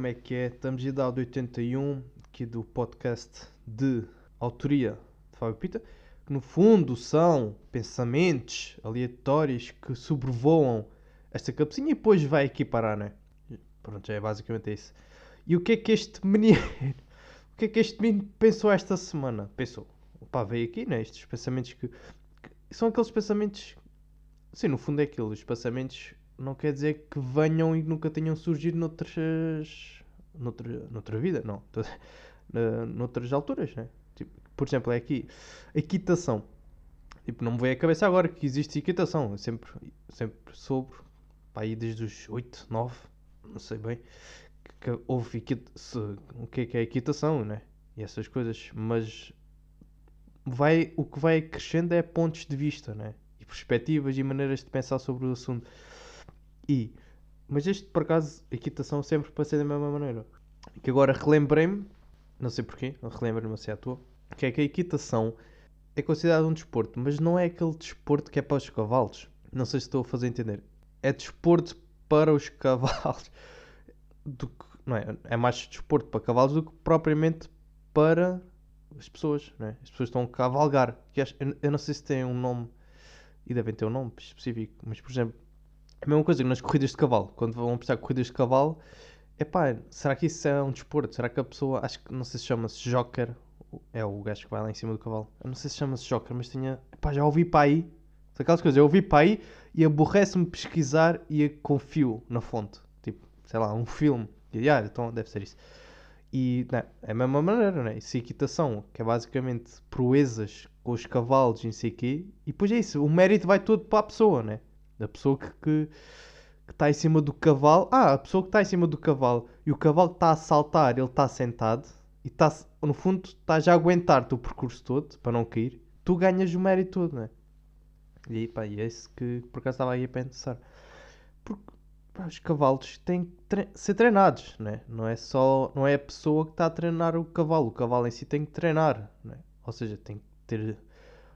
como é que é? Estamos em dado 81, aqui do podcast de autoria de Fábio Pita, que no fundo são pensamentos aleatórios que sobrevoam esta cabecinha e depois vai aqui parar, né? Pronto, já é basicamente isso. E o que é que este menino, o que é que este menino pensou esta semana? Pensou, pá, veio aqui, né? Estes pensamentos que, que são aqueles pensamentos, sim, no fundo é aqueles pensamentos não quer dizer que venham e nunca tenham surgido noutras. noutra, noutra vida, não. noutras alturas, né? Tipo, por exemplo, é aqui. Equitação. Tipo, não me veio à cabeça agora que existe equitação. Eu sempre, sempre soube, aí desde os 8, 9, não sei bem, que, que houve equitação, o que é que é equitação, né? E essas coisas. Mas vai, o que vai crescendo é pontos de vista, né? E perspectivas e maneiras de pensar sobre o assunto. E, mas este, por acaso, equitação sempre passei da mesma maneira. Que agora relembrei-me, não sei porquê, relembrei-me assim à toa, que é que a equitação é considerado um desporto, mas não é aquele desporto que é para os cavalos. Não sei se estou a fazer entender. É desporto para os cavalos. Do que, não é? é mais desporto para cavalos do que propriamente para as pessoas. Não é? As pessoas estão a cavalgar. Que eu não sei se tem um nome, e devem ter um nome específico, mas por exemplo, é a mesma coisa que nas corridas de cavalo. Quando vão de corridas de cavalo, é pá, será que isso é um desporto? Será que a pessoa, acho que não sei se chama-se joker, é o gajo que vai lá em cima do cavalo. Eu não sei se chama-se joker, mas tinha, pá, já ouvi para aí. Aquelas coisas, eu ouvi para aí e aborrece-me pesquisar e confio na fonte. Tipo, sei lá, um filme. E, ah, então deve ser isso. E não, é a mesma maneira, né? Isso é equitação, que é basicamente proezas com os cavalos e não. E depois é isso, o mérito vai todo para a pessoa, né? A pessoa que, que, que está em cima do cavalo. Ah, a pessoa que está em cima do cavalo e o cavalo está a saltar, ele está sentado e está, no fundo, está já a aguentar-te o percurso todo para não cair. Tu ganhas o mérito todo, não é? E pá, e é isso que por acaso estava aí a pensar. Porque pá, os cavalos têm que tre ser treinados, né? não é só não é a pessoa que está a treinar o cavalo, o cavalo em si tem que treinar, né? ou seja, tem que ter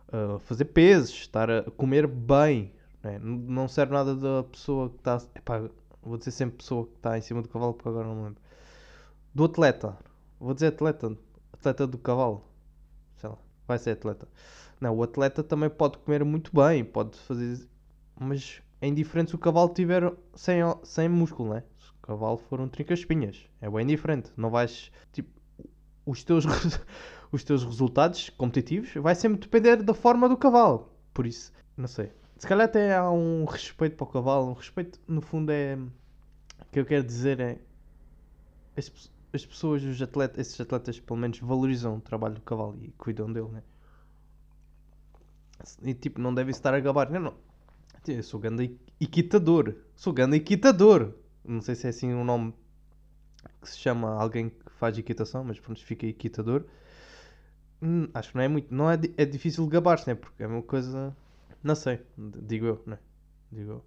uh, fazer pesos, estar a comer bem, é, não serve nada da pessoa que está. Vou dizer sempre pessoa que está em cima do cavalo porque agora não me lembro. Do atleta. Vou dizer atleta. Atleta do cavalo. Sei lá. Vai ser atleta. Não, o atleta também pode comer muito bem. Pode fazer. Mas é indiferente se o cavalo tiver sem, sem músculo, né? Se o cavalo for um trinca-espinhas. É bem diferente. Não vais. Tipo. Os teus, os teus resultados competitivos vai sempre depender da forma do cavalo. Por isso, não sei. Se calhar até há um respeito para o cavalo. Um respeito, no fundo, é. O que eu quero dizer é. As, as pessoas, os atletas, esses atletas, pelo menos, valorizam o trabalho do cavalo e cuidam dele, né? E tipo, não devem estar a gabar. Não, não. Eu sou grande equitador. Sou grande equitador. Não sei se é assim um nome que se chama alguém que faz equitação, mas pronto, fica equitador. Hum, acho que não é muito. Não é, é difícil gabar-se, né? Porque é uma coisa não sei, digo eu, né? Digo eu.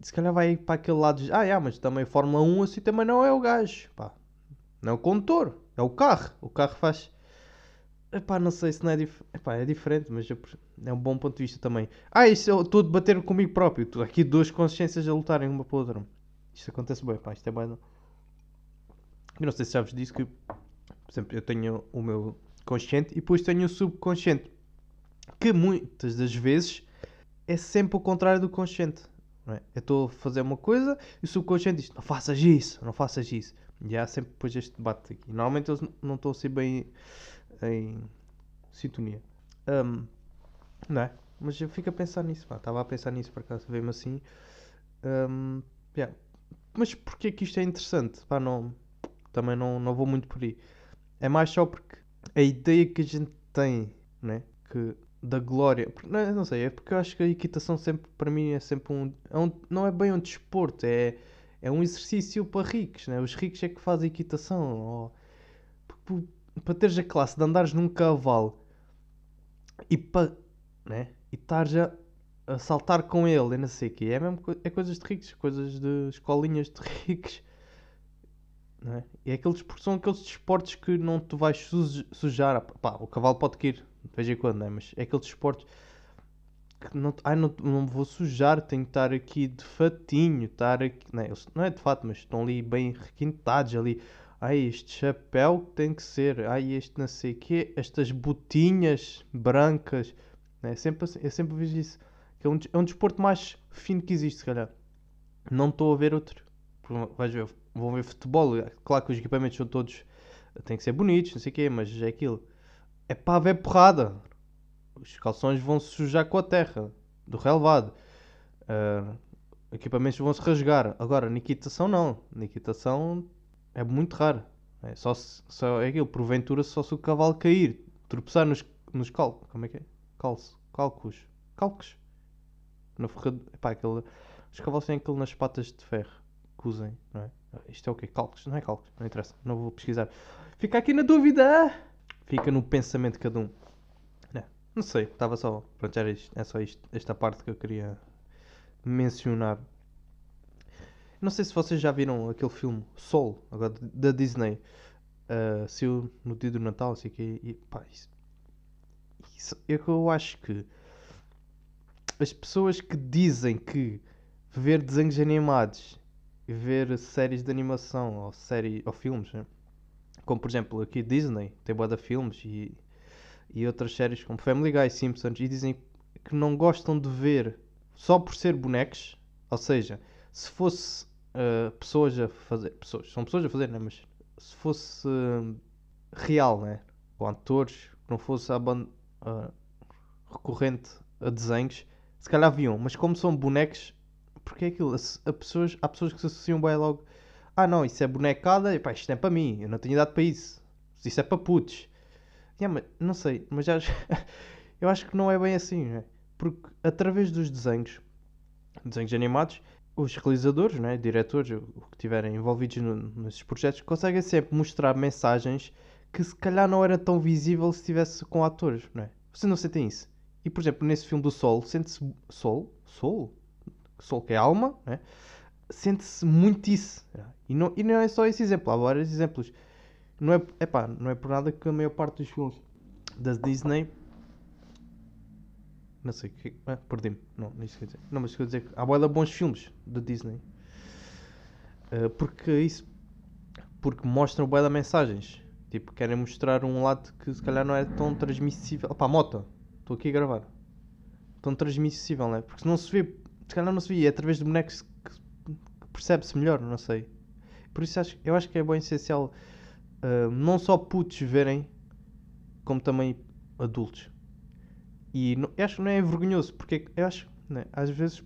Se calhar vai para aquele lado de, ah, yeah, mas também Fórmula 1 assim também não é o gajo, pá. Não é o condutor, é o carro. O carro faz. Epá, não sei se não é, dif... Epá, é diferente, mas é um bom ponto de vista também. Ah, isso eu estou a debater comigo próprio. Aqui duas consciências a lutarem uma pela outra. Isto acontece bem, pá, isto é bem. Eu não sei se sabes disso que, por exemplo, eu tenho o meu consciente e depois tenho o subconsciente que muitas das vezes é sempre o contrário do consciente. É? Eu estou a fazer uma coisa e o subconsciente diz: não faças isso, não faças isso. E há sempre depois este debate aqui. Normalmente eles não estão assim bem em sintonia. Um, não é? Mas eu fico a pensar nisso. Estava a pensar nisso por acaso, veio-me assim. Um, yeah. Mas porquê que isto é interessante? Pá, não, também não, não vou muito por aí. É mais só porque a ideia que a gente tem, né? que da glória. Não, não sei, é porque eu acho que a equitação sempre, para mim, é sempre um, é um não é bem um desporto, é, é um exercício para ricos, né? Os ricos é que fazem equitação. Ou, para teres a classe de andares num cavalo e para, né? E estares a, a saltar com ele e não sei o quê, é mesmo é coisas de ricos, coisas de escolinhas de ricos. Não é? E aqueles, são aqueles desportos que não te vais sujar. Pá, o cavalo pode cair de quando, né? mas é aquele desporto que não, ai, não, não vou sujar, tenho que estar aqui de fatinho, estar aqui, não é, não é de fato, mas estão ali bem requintados ali. Ai, este chapéu tem que ser, ai, este não sei o quê, estas botinhas brancas, né? sempre, assim- eu sempre vejo isso. É, um, é um desporto mais fino que existe, se calhar. Não estou a ver outro. Vais ver, vão ver futebol, é claro que os equipamentos são todos, têm que ser bonitos, não sei o quê, mas é aquilo. É para haver porrada. Os calções vão se sujar com a terra do relevado. Ah, equipamentos vão se rasgar. Agora, na equitação não. Na equitação é muito raro. É só, se- só é aquilo, porventura só se o cavalo cair, tropeçar nos, nos cal, como é que é? Calço, cálculos, calcos. Na ferrado, epá, aquele, os cavalos têm aquilo nas patas de ferro que usem, não é? Isto é o quê? Calcos? Não é calcos, não interessa, não vou pesquisar. Fica aqui na dúvida! Fica no pensamento de cada um. É, não sei, estava só. Pronto, era isto, é só isto, esta parte que eu queria mencionar. Não sei se vocês já viram aquele filme Soul, agora da Disney. Uh, saiu no dia do Natal, assim que e pá, isso, isso é que eu acho que as pessoas que dizem que ver desenhos animados e ver séries de animação ou, série, ou filmes, né? Como por exemplo aqui Disney, tem boa de filmes e, e outras séries como Family Guy, Simpsons, e dizem que não gostam de ver só por ser bonecos, ou seja, se fosse uh, pessoas a fazer, pessoas, são pessoas a fazer, né? mas se fosse uh, real, né? ou atores, não fosse a uh, recorrente a desenhos, se calhar viam, mas como são bonecos, porque é aquilo, a, a pessoas, há pessoas que se associam bem logo, ah não, isso é bonecada, pá, isto é para mim, eu não tenho idade para isso, isso é para putos. Yeah, mas, não sei, mas já, eu acho que não é bem assim, né? porque através dos desenhos, desenhos animados, os realizadores, né, diretores, o que estiverem envolvidos no- nesses projetos, conseguem sempre mostrar mensagens que se calhar não era tão visível se estivesse com atores, não é? Vocês não sentem isso? E por exemplo, nesse filme do Sol, sente-se. Sol? Sol? Sol que é alma, né? Sente-se muito isso. E não, e não é só esse exemplo, há vários exemplos. Não é, epá, não é por nada que a maior parte dos filmes da Disney. Não sei o que. Ah, perdi-me. Não, não isso quer dizer. Não, mas quer dizer que há boa bons filmes da Disney. Ah, porque isso. Porque mostram boa mensagens. Tipo, querem mostrar um lado que se calhar não é tão transmissível. Opá, moto. Estou aqui a gravar. Tão transmissível, não é? Porque se não se vê. Se calhar não se vê. É através de bonecos percebe-se melhor, não sei. Por isso acho, eu acho que é bem essencial. ah, não só putos verem. Como também adultos. E não- acho que não é vergonhoso, porque eu acho, né, às vezes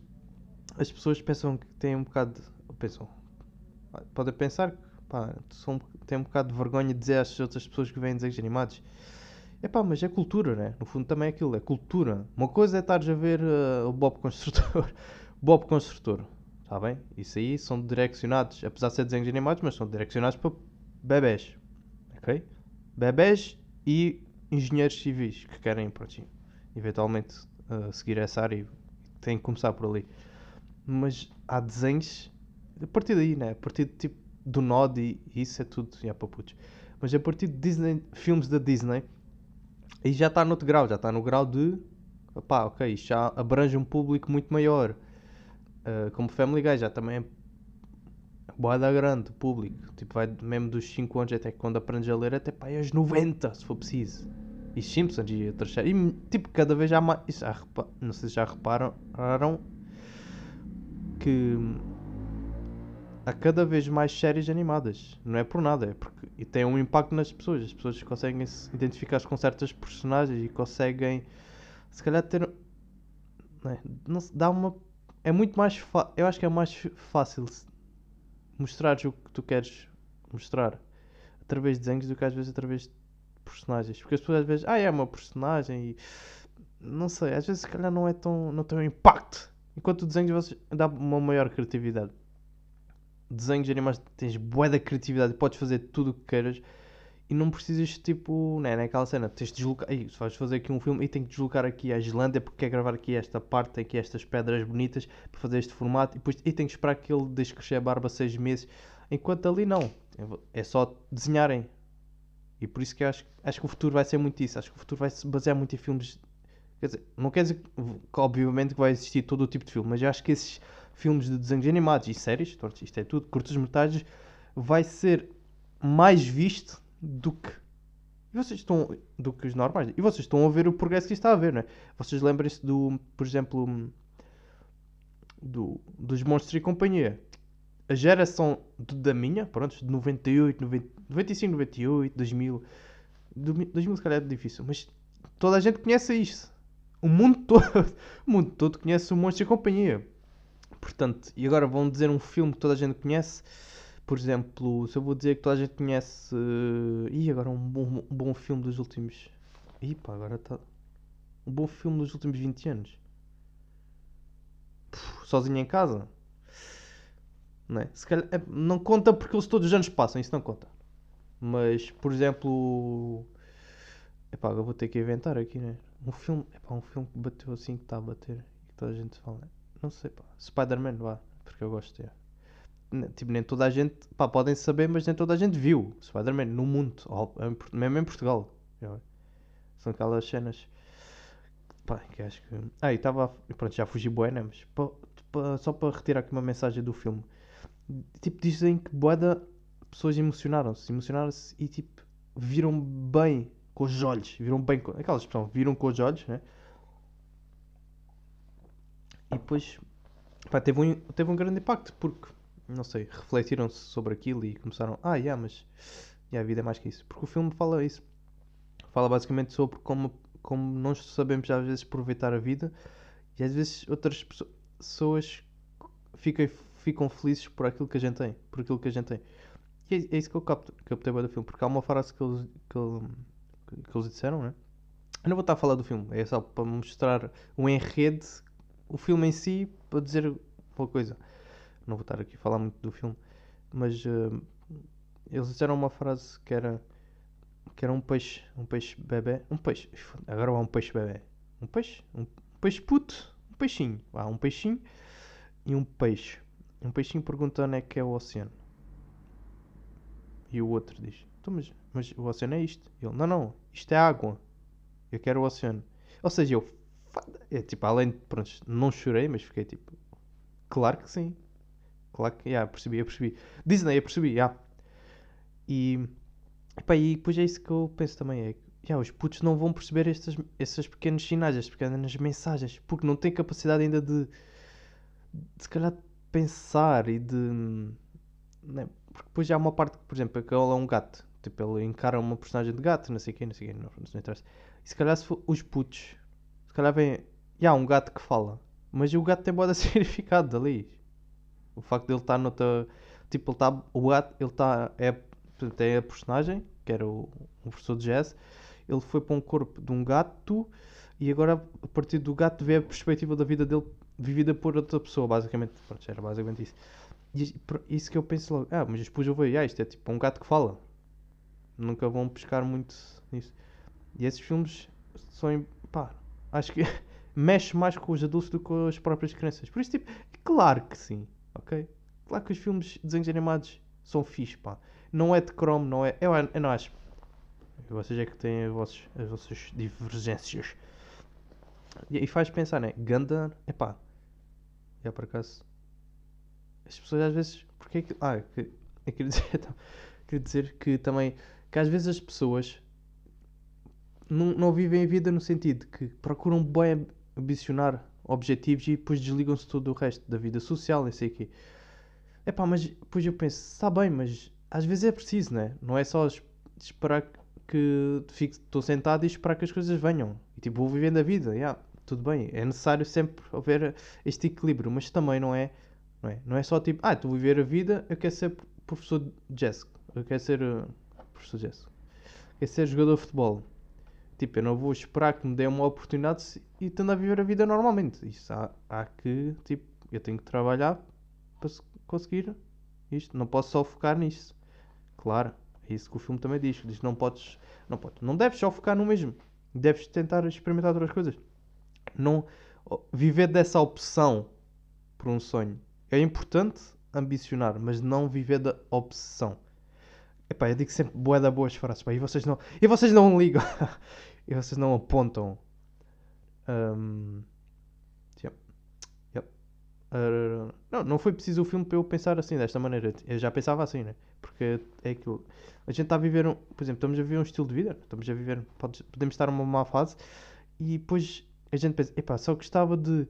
as pessoas pensam que têm um bocado de. Pensam. Podem pensar que pá, são, têm um bocado de vergonha de dizer às outras pessoas que veem desenhos animados. É pá, mas é cultura, né? No fundo também é aquilo, é cultura. Uma coisa é estares a ver uh, o Bob Construtor. Bob Construtor, está bem? Isso aí são direcionados, apesar de ser desenhos animados, mas são direcionados para bebés, ok? Bebés e engenheiros civis que querem, pronto, eventualmente uh, seguir essa área e têm que começar por ali. Mas há desenhos a partir daí, né? A partir de, tipo do Nod e e isso é tudo já para putos. Mas a partir de Disney, filmes da Disney, aí já está no outro grau, já está no grau de pá, ok, isto já abrange um público muito maior. Uh, como Family Guy já também é boada grande público. Tipo, vai mesmo dos 5 anos até quando aprendes a ler até pá, é aos 90, se for preciso. E Simpsons e outras séries. E tipo, cada vez há mais. Repa- Não sei se já reparam que há cada vez mais séries animadas. Não é por nada, é porque e tem um impacto nas pessoas. As pessoas conseguem se identificar com certas personagens e conseguem se calhar ter. Não é, não dá uma. É muito mais Eu acho que é mais fácil mostrares o que tu queres mostrar através de desenhos do que às vezes através de personagens. Porque as pessoas às vezes, ah, é uma personagem e não sei, às vezes se calhar não é tão. não tem um impacto. Enquanto o desenho dá uma maior criatividade. Desenhos animados tens bué da criatividade, podes fazer tudo o que queiras e não precisas tipo, né, naquela cena, tens de deslocar, se vais fazer aqui um filme e tem que deslocar aqui a Islândia porque quer gravar aqui esta parte, tem aqui estas pedras bonitas para fazer este formato e depois e tem que esperar que ele deixe crescer a barba seis meses, enquanto ali não, é só desenharem. E por isso que acho, acho que o futuro vai ser muito isso, acho que o futuro vai se basear muito em filmes. Quer dizer, não quer dizer que, obviamente que vai existir todo o tipo de filme, mas acho que esses filmes de desenhos animados e séries, isto é tudo, curtas metragens, vai ser mais visto do que e vocês estão do que os normais. E vocês estão a ver o progresso que está a ver, não é? Vocês lembrem-se do, por exemplo, do, dos Monstros e Companhia. A geração da minha, pronto, de 98, 90, 95, 98, 2000. 2000 se calhar é difícil, mas toda a gente conhece isso. O mundo todo, o mundo todo conhece o Monstros e Companhia. Portanto, e agora vão dizer um filme que toda a gente conhece por exemplo, se eu vou dizer que toda a gente conhece. Uh... Ih, agora um bom, um bom filme dos últimos. Ih, pá, agora está. Um bom filme dos últimos 20 anos. Puf, sozinho em casa. Não, é? Calhar, é, não conta porque eles todos os anos passam, isso não conta. Mas, por exemplo. Epá, agora vou ter que inventar aqui, né? Um filme. Epá, um filme que bateu assim que está a bater. Que toda a gente fala. Não sei, pá. Spider-Man, vá. Porque eu gosto de. Tipo, nem toda a gente, pá, podem saber, mas nem toda a gente viu Spider-Man no mundo, mesmo em Portugal. São aquelas cenas, pá, que acho que. Ah, e estava, pronto, já fugi bué, né? Mas pá, pá, só para retirar aqui uma mensagem do filme, tipo, dizem que boeda pessoas emocionaram-se, emocionaram-se e tipo, viram bem com os olhos, viram bem com. Aquelas pessoas viram com os olhos, né? E depois, pá, teve um, teve um grande impacto, porque não sei, refletiram-se sobre aquilo e começaram, ah, yeah, mas yeah, a vida é mais que isso. Porque o filme fala isso. Fala basicamente sobre como, como nós sabemos às vezes aproveitar a vida e às vezes outras pessoas ficam, ficam felizes por aquilo que a gente tem, por aquilo que a gente tem. E é, é isso que eu capto, captei bem do filme, porque há uma frase que eles, que, que eles disseram, né? Eu não vou estar a falar do filme, é só para mostrar o enredo, o filme em si, para dizer uma coisa não vou estar aqui a falar muito do filme, mas uh, eles disseram uma frase que era que era um peixe, um peixe bebê, um peixe, agora há um peixe bebê, um peixe, um peixe puto, um peixinho, há um peixinho e um peixe. Um peixinho pergunta onde é que é o oceano. E o outro diz, então, mas, mas o oceano é isto. E ele, não, não, isto é água. Eu quero o oceano. Ou seja, eu, é, tipo, além de, pronto, não chorei, mas fiquei tipo, claro que sim. Claro que, yeah, percebi, eu percebi. Disney, eu percebi, yeah. E, epá, e depois é isso que eu penso também, é yeah, os putos não vão perceber estes, esses pequenos sinais, estas pequenas mensagens, porque não têm capacidade ainda de, de se calhar, de e de... Né? Porque depois há uma parte por exemplo, que ele é um gato. Tipo, ele encara uma personagem de gato, não sei quê, não sei quê, não, não interessa. E se calhar se for os putos, se calhar vem... Já, um gato que fala. Mas o gato tem boa significado ali. O facto de ele estar noutra. Tipo, ele está. O gato, ele está. É, é a personagem, que era o, o professor de jazz. Ele foi para um corpo de um gato e agora, a partir do gato, vê a perspectiva da vida dele vivida por outra pessoa, basicamente. Pronto, era basicamente isso. E isso que eu penso logo. Ah, mas depois eu vejo, ah, isto é tipo um gato que fala. Nunca vão pescar muito nisso. E esses filmes são. pá, acho que mexe mais com os adultos do que com as próprias crianças. Por isso, tipo, claro que sim ok? Claro que os filmes de desenhos animados são fixe, pá. Não é de cromo, não é. Eu, eu não acho. Vocês é que têm as vossas, as vossas divergências. E, e faz pensar, né? Ganda, é pá. É por acaso. As pessoas às vezes. Porque é que. Ah, que, eu queria dizer, queria dizer que também. Que às vezes as pessoas. Não, não vivem a vida no sentido que procuram bem ambicionar objetivos e depois desligam-se todo o resto da vida social, não sei o quê. Epá, mas depois eu penso, está bem, mas às vezes é preciso, né? Não é só esperar que estou sentado e esperar que as coisas venham. E tipo, vou vivendo a vida, yeah, tudo bem. É necessário sempre haver este equilíbrio, mas também não é, não é, não é só tipo, ah, estou a viver a vida, eu quero ser professor de jazz, eu quero ser uh, professor de jazz, eu quero ser jogador de futebol. Tipo, eu não vou esperar que me dê uma oportunidade e tendo a viver a vida normalmente. Isso há, há que, tipo, eu tenho que trabalhar para conseguir isto. Não posso só focar nisso. Claro, é isso que o filme também diz. Diz não podes, não podes, não deves só focar no mesmo. Deves tentar experimentar outras coisas. Não viver dessa opção por um sonho. É importante ambicionar, mas não viver da obsessão. Epá, eu digo sempre boa da boas frases, pá, e vocês não, e vocês não ligam. e vocês não apontam. Um. Uh, não, não foi preciso o filme para eu pensar assim, desta maneira. Eu já pensava assim, né? Porque é aquilo. A gente está a viver, um, por exemplo, estamos a viver um estilo de vida, estamos a viver, pode, podemos estar numa má fase e depois a gente pensa, epá, só gostava de,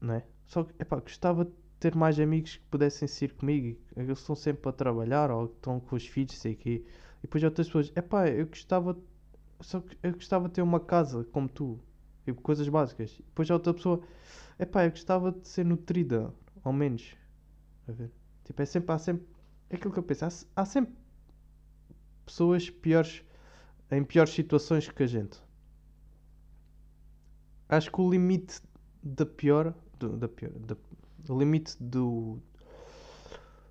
não é? Só, epá, gostava de ter mais amigos que pudessem ser comigo, eles estão sempre a trabalhar ou estão com os filhos, sei que e depois outras pessoas, epá, eu gostava, só que eu gostava de ter uma casa como tu, tipo, coisas básicas. Depois a outra pessoa, epá, eu gostava de ser nutrida, ao menos. A ver? Tipo, é sempre, há sempre, é aquilo que eu penso, há, há sempre pessoas piores, em piores situações que a gente. Acho que o limite da pior, do, da pior, da, o limite do,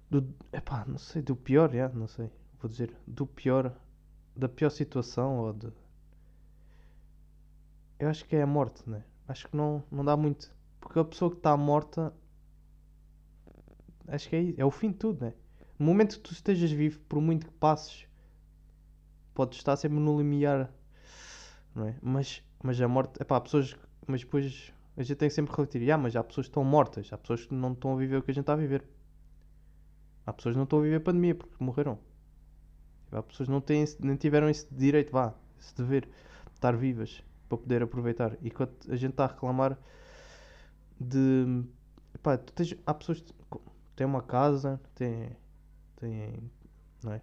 do, epá, não sei, do pior, já, não sei vou dizer, do pior, da pior situação ou de. Eu acho que é a morte, né? Acho que não, não dá muito. Porque a pessoa que está morta. Acho que é, é o fim de tudo, né? No momento que tu estejas vivo, por muito que passes, podes estar sempre no limiar, não é? Mas, mas a morte. Epá, há pessoas. Mas depois a gente tem que sempre refletir. Ah, mas há pessoas que estão mortas, há pessoas que não estão a viver o que a gente está a viver. Há pessoas que não estão a viver a pandemia porque morreram. Há pessoas que não têm, nem tiveram esse direito, vá, esse dever de estar vivas para poder aproveitar. E quando a gente está a reclamar de. Epá, tens, há pessoas que têm uma casa, têm. têm. não é?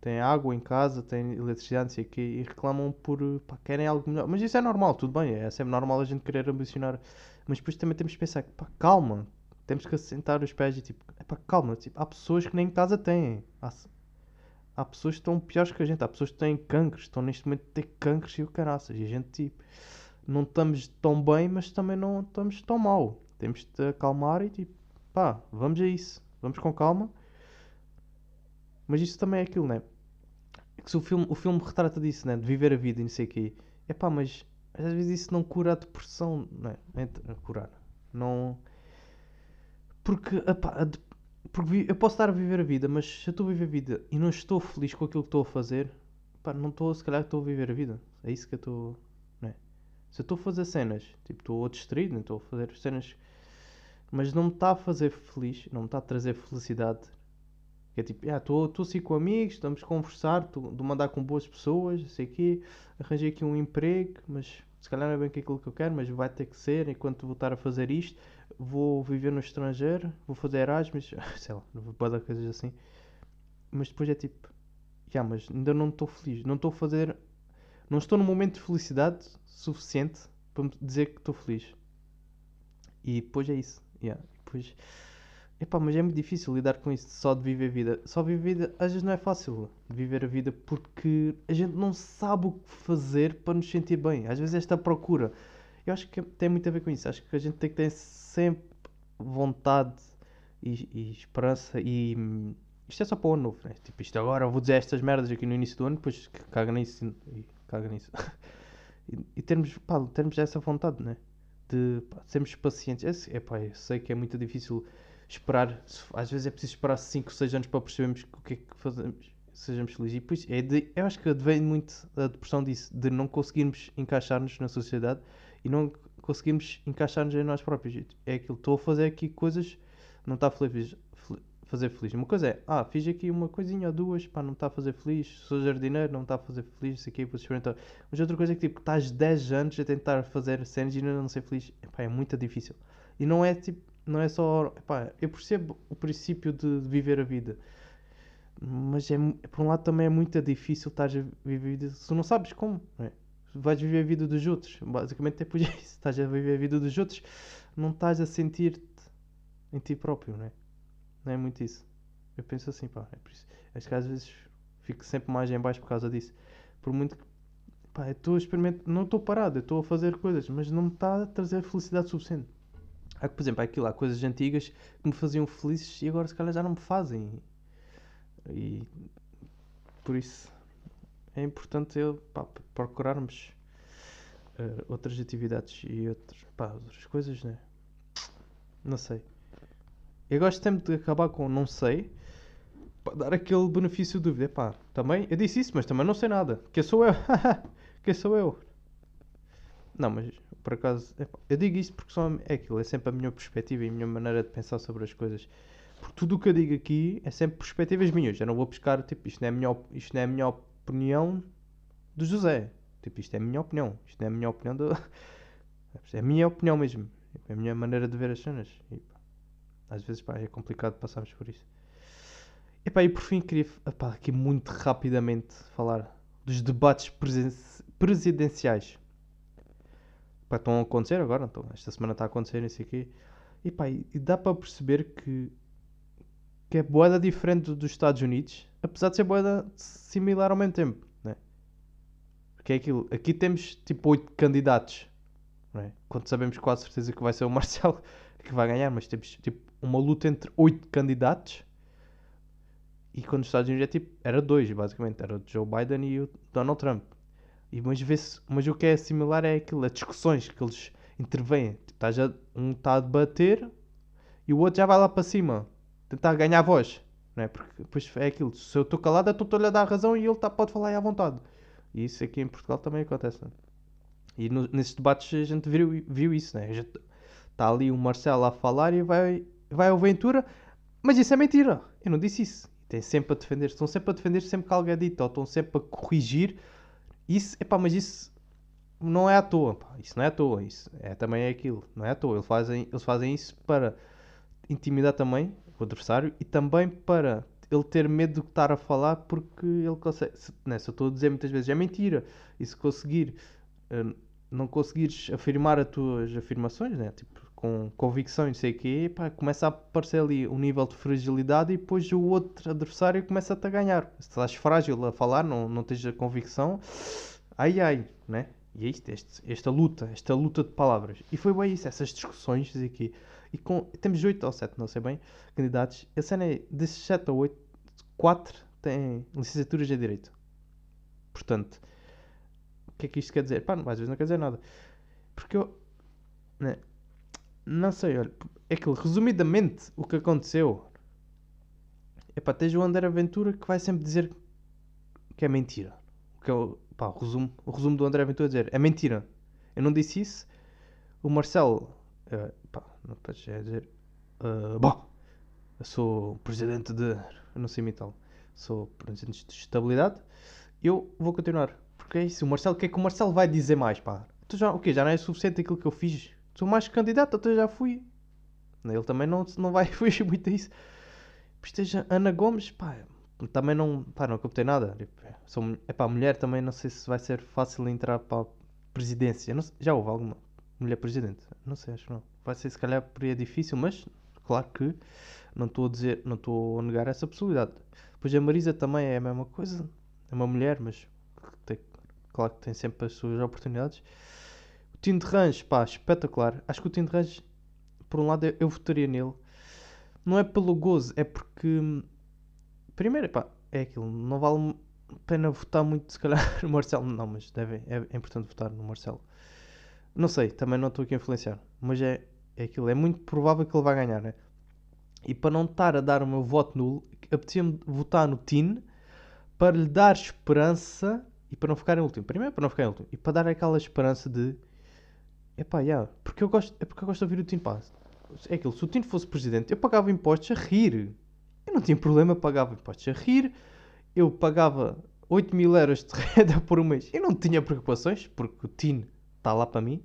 Têm água em casa, têm eletricidade, não sei quê, e reclamam por. Pá, querem algo melhor. Mas isso é normal, tudo bem, é sempre normal a gente querer ambicionar. Mas depois também temos que pensar, pá, calma, temos que assentar os pés e tipo, epá, calma, tipo, há pessoas que nem casa têm. Há, há pessoas que estão piores que a gente. Há pessoas que têm cancros, estão neste momento a ter cancros e o caraças. E a gente, tipo, não estamos tão bem, mas também não estamos tão mal. Temos de acalmar e, tipo, pá, vamos a isso. Vamos com calma. Mas isso também é aquilo, né? É que se o filme, o filme retrata disso, né? De viver a vida e não sei o quê. É pá, mas às vezes isso não cura a depressão, né? Curar. Não. Porque epá, a, porque eu posso estar a viver a vida, mas se eu estou a viver a vida e não estou feliz com aquilo que estou a fazer, pá, não estou, se calhar estou a viver a vida. É isso que eu estou. Não é? Se eu estou a fazer cenas, tipo, estou distraído, não estou a fazer cenas, mas não me está a fazer feliz, não me está a trazer felicidade. Que é tipo, estou ah, assim com amigos, estamos a conversar, estou a mandar com boas pessoas, sei que arranjei aqui um emprego, mas se calhar não é bem aquilo que eu quero, mas vai ter que ser enquanto vou estar a fazer isto vou viver no estrangeiro, vou fazer Erasmus, sei lá, pode dar coisas assim. Mas depois é tipo, já, yeah, mas ainda não estou feliz, não estou a fazer, não estou num momento de felicidade suficiente para me dizer que estou feliz. E depois é isso, yeah. depois, epá, mas é muito difícil lidar com isso só de viver a vida. Só viver a vida, às vezes não é fácil viver a vida porque a gente não sabe o que fazer para nos sentir bem. Às vezes esta procura eu acho que tem muito a ver com isso. Acho que a gente tem que ter sempre vontade e, e esperança e isto é só para o ano novo, né? Tipo, isto agora eu vou dizer estas merdas aqui no início do ano, depois caga nisso e caga nisso. e, termos, pá, termos essa vontade, né? De pá, sermos pacientes. É, é pá, eu sei que é muito difícil esperar, às vezes é preciso esperar 5, 6 anos para percebermos o que é que fazemos, sejamos felizes. E depois é de, eu acho que vem muito a depressão disso, de não conseguirmos encaixar-nos na sociedade e não conseguimos encaixar-nos em nós próprios. É aquilo, estou a fazer aqui coisas, não está a feliz, fazer feliz. Uma coisa é, ah, fiz aqui uma coisinha ou duas, pá, não está a fazer feliz, sou jardineiro, não está a fazer feliz, isso aqui, vou experimentar. Mas outra coisa é que, tipo, estás 10 anos a tentar fazer cenas e não ser feliz, epá, é muito difícil. E não é, tipo, não é só, epá, eu percebo o princípio de viver a vida. Mas é, por um lado também é muito difícil estar a viver a vida se não sabes como, não é? vais viver a vida dos outros. Basicamente é por isso. Estás a viver a vida dos outros, não estás a sentir-te em ti próprio, não é? Não é muito isso. Eu penso assim, pá, é por isso. Acho que às vezes fico sempre mais em baixo por causa disso. Por muito que, pá, eu estou a experimentar, não estou parado, estou a fazer coisas, mas não me está a trazer felicidade suficiente. Há, por exemplo, há aquilo, há coisas antigas que me faziam felizes e agora se calhar já não me fazem. E por isso é importante eu, pá, procurarmos uh, outras atividades e outros, pá, outras coisas, né? Não sei. Eu gosto sempre de acabar com não sei para dar aquele benefício de dúvida. Pá, também, eu disse isso, mas também não sei nada. Quem sou eu? Quem sou eu? Não, mas por acaso, eu digo isto porque só é aquilo, é sempre a minha perspectiva e a minha maneira de pensar sobre as coisas. Porque tudo o que eu digo aqui é sempre perspectivas minhas. Eu não vou buscar, tipo, isto não é a minha, isto não é minha opinião do José. Tipo, isto é a minha opinião. Isto não é a minha opinião do. É a minha opinião mesmo. É a minha maneira de ver as cenas. E, pá, às vezes, pá, é complicado passarmos por isso. E, pá, e por fim, queria, aqui muito rapidamente falar dos debates presidenciais. Pá, estão a acontecer agora, então, esta semana está a acontecer, não sei o quê. E pá, e dá para perceber que, que é boeda diferente do- dos Estados Unidos, apesar de ser boeda similar ao mesmo tempo, né? Porque é aquilo, aqui temos tipo oito candidatos, não é? Quando sabemos com quase certeza que vai ser o Marcelo que vai ganhar, mas temos tipo uma luta entre oito candidatos. E quando os Estados Unidos é tipo, era dois, basicamente, era o Joe Biden e o Donald Trump. E, mas, vê-se, mas o que é similar é aquilo, as discussões que eles intervêm. Tipo, tá já, um está a debater e o outro já vai lá para cima, tentar ganhar voz. Não é? Porque depois é aquilo, se eu estou calado, eu estou-lhe a dar razão e ele tá, pode falar aí à vontade. E isso aqui em Portugal também acontece. Não é? E no- nesses debates a gente viu, viu isso. Né? Está ali o Marcelo a falar e vai, vai ao Ventura, mas isso é mentira. Eu não disse isso. Tem sempre a defender, estão sempre a defender sempre que alguém é dito, ou estão sempre a corrigir. Isso, epá, mas isso não é à toa, pá. Isso não é à toa, isso é também é aquilo, não é à toa. Eles fazem, eles fazem isso para intimidar também o adversário e também para ele ter medo de estar a falar porque ele consegue. Se, né, se eu estou a dizer muitas vezes é mentira, e se conseguir eh, não conseguires afirmar as tuas afirmações, né, tipo, com convicção e não sei o quê, pá, começa a aparecer ali um nível de fragilidade e depois o outro adversário começa-te a ganhar. Se estás frágil a falar, não, não tens a convicção, ai ai, né? E é isto, este- esta luta, esta luta de palavras. E foi bem isso, essas discussões aqui. E com, temos 8 ou 7, não sei bem, candidatos. A cena é, desses 7 ou 8, 4 têm licenciaturas em Direito. Portanto, o que é que isto quer dizer? Pá, às vezes não quer dizer nada. Porque eu, né, não sei, olha, é que resumidamente o que aconteceu é pá, tens o André Aventura que vai sempre dizer que é mentira. Que é o, pá, o resumo, o resumo do André Aventura é dizer é mentira. Eu não disse isso. O Marcelo, eh, pá, não podes é dizer, eh, bom, eu sou presidente de, eu não sei imitar, sou presidente de estabilidade. Eu vou continuar. Porque é isso, o Marcelo, o que é que o Marcelo vai dizer mais, pá? Tu já, o quê? Já não é suficiente aquilo que eu fiz? Sou mais candidato, até já fui. Ele também não, não vai fugir muito a isso. Esteja Ana Gomes, pá, também não, pá, não captei nada. Tipo, é, sou, é pá, mulher também não sei se vai ser fácil entrar para a presidência. Não já houve alguma mulher presidente? Não sei, acho que não. Vai ser se calhar por aí é difícil, mas claro que não estou a dizer, não estou a negar essa possibilidade. Depois a Marisa também é a mesma coisa, é uma mulher, mas tem, claro que tem sempre as suas oportunidades. O Tino de Range, pá, espetacular. Acho que o Tino de Range, por um lado, eu, eu votaria nele. Não é pelo gozo, é porque. Primeiro, pá, é aquilo. Não vale pena votar muito, se calhar, no Marcelo. Não, mas deve, é, é importante votar no Marcelo. Não sei, também não estou aqui a influenciar. Mas é, é aquilo. É muito provável que ele vai ganhar, né? E para não estar a dar o meu voto nulo, apetecia-me votar no Tino para lhe dar esperança e para não ficar em último. Primeiro, para não ficar em último. E para dar aquela esperança de. Epá, yeah, porque eu gosto, é porque eu gosto de ouvir o Tino Paz. É aquilo, se o Tino fosse presidente, eu pagava impostos a rir. Eu não tinha problema, pagava impostos a rir. Eu pagava 8 mil euros de renda por um mês. Eu não tinha preocupações, porque o Tino está lá para mim.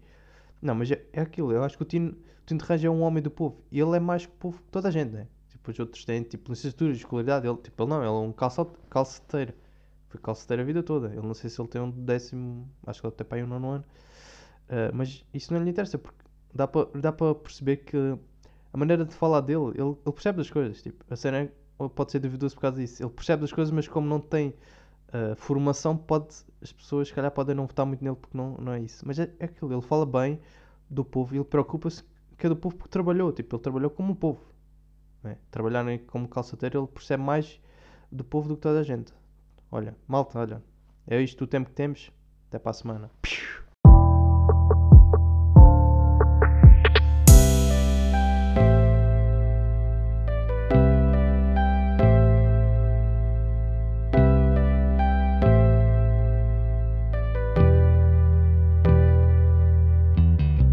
Não, mas é, é aquilo, eu acho que o Tino, de Ranja é um homem do povo. E ele é mais povo que toda a gente, né? Tipo, os outros têm, tipo, licenciatura, escolaridade. Ele, tipo, ele não, ele é um calceteiro. Foi calceteiro a vida toda. Ele não sei se ele tem um décimo, acho que ele tem para aí um nono ano. Uh, mas isso não lhe interessa, porque dá para dá perceber que a maneira de falar dele, ele, ele percebe das coisas. Tipo, a cena é- pode ser duvidoso por causa disso. Ele percebe das coisas, mas como não tem uh, formação, pode, as pessoas, se calhar, podem não votar muito nele porque não, não é isso. Mas é, é aquilo, ele fala bem do povo e ele preocupa-se que é do povo porque trabalhou. Tipo, ele trabalhou como um povo. né? Trabalhar como calçateiro, ele percebe mais do povo do que toda a gente. Olha, malta, olha. É isto o tempo que temos. Até para a semana.